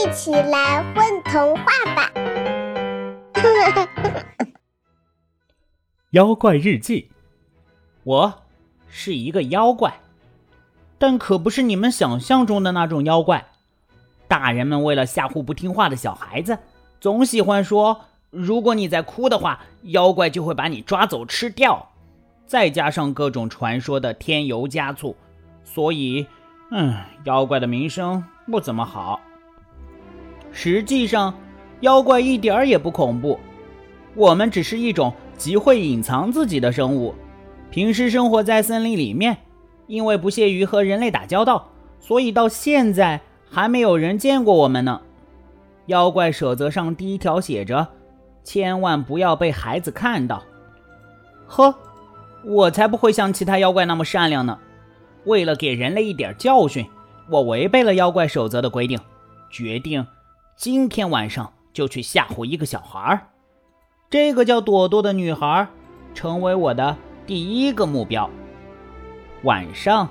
一起来混童话吧！妖怪日记，我是一个妖怪，但可不是你们想象中的那种妖怪。大人们为了吓唬不听话的小孩子，总喜欢说：如果你在哭的话，妖怪就会把你抓走吃掉。再加上各种传说的添油加醋，所以，嗯，妖怪的名声不怎么好。实际上，妖怪一点儿也不恐怖，我们只是一种极会隐藏自己的生物，平时生活在森林里面，因为不屑于和人类打交道，所以到现在还没有人见过我们呢。妖怪守则上第一条写着：千万不要被孩子看到。呵。我才不会像其他妖怪那么善良呢！为了给人类一点教训，我违背了妖怪守则的规定，决定今天晚上就去吓唬一个小孩儿。这个叫朵朵的女孩，成为我的第一个目标。晚上，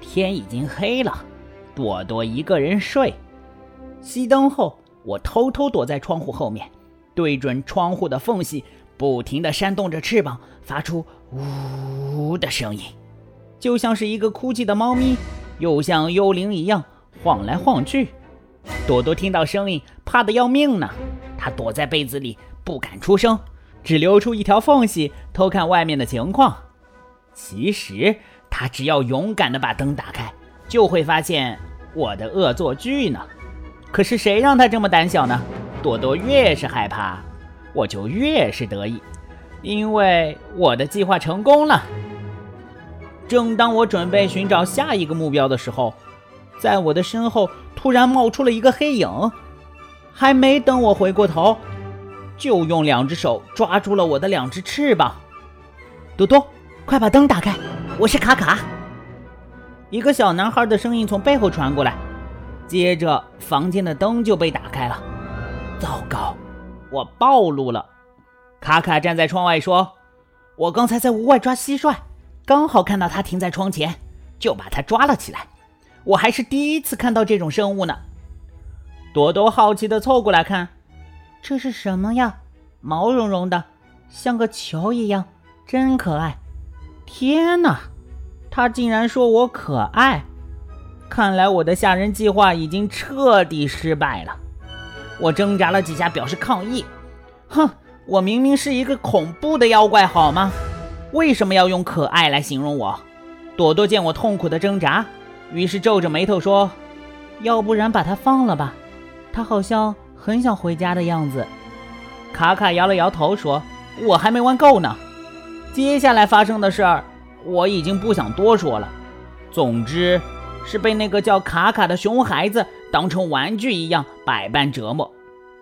天已经黑了，朵朵一个人睡。熄灯后，我偷偷躲在窗户后面，对准窗户的缝隙。不停地扇动着翅膀，发出呜的声音，就像是一个哭泣的猫咪，又像幽灵一样晃来晃去。朵朵听到声音，怕得要命呢。她躲在被子里不敢出声，只留出一条缝隙偷看外面的情况。其实她只要勇敢地把灯打开，就会发现我的恶作剧呢。可是谁让她这么胆小呢？朵朵越是害怕。我就越是得意，因为我的计划成功了。正当我准备寻找下一个目标的时候，在我的身后突然冒出了一个黑影，还没等我回过头，就用两只手抓住了我的两只翅膀。嘟嘟，快把灯打开！我是卡卡。一个小男孩的声音从背后传过来，接着房间的灯就被打开了。糟糕！我暴露了，卡卡站在窗外说：“我刚才在屋外抓蟋蟀，刚好看到它停在窗前，就把它抓了起来。我还是第一次看到这种生物呢。”朵朵好奇地凑过来看，这是什么呀？毛茸茸的，像个球一样，真可爱。天哪，他竟然说我可爱！看来我的吓人计划已经彻底失败了。我挣扎了几下，表示抗议。哼，我明明是一个恐怖的妖怪，好吗？为什么要用可爱来形容我？朵朵见我痛苦的挣扎，于是皱着眉头说：“要不然把它放了吧，它好像很想回家的样子。”卡卡摇了摇头说：“我还没玩够呢。接下来发生的事儿，我已经不想多说了。总之，是被那个叫卡卡的熊孩子。”当成玩具一样百般折磨，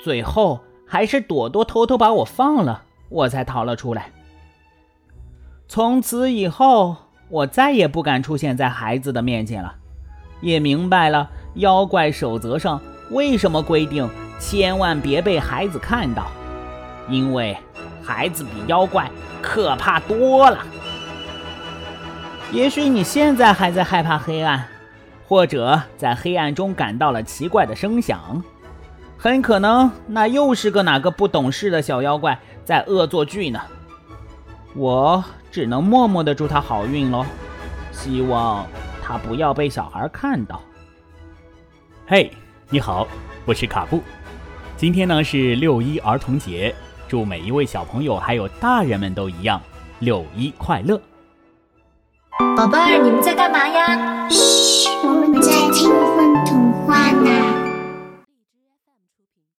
最后还是朵朵偷偷把我放了，我才逃了出来。从此以后，我再也不敢出现在孩子的面前了，也明白了妖怪守则上为什么规定千万别被孩子看到，因为孩子比妖怪可怕多了。也许你现在还在害怕黑暗。或者在黑暗中感到了奇怪的声响，很可能那又是个哪个不懂事的小妖怪在恶作剧呢。我只能默默的祝他好运喽，希望他不要被小孩看到。嘿，你好，我是卡布。今天呢是六一儿童节，祝每一位小朋友还有大人们都一样六一快乐。宝贝儿，你们在干嘛呀？嘘，我们在听风童话呢。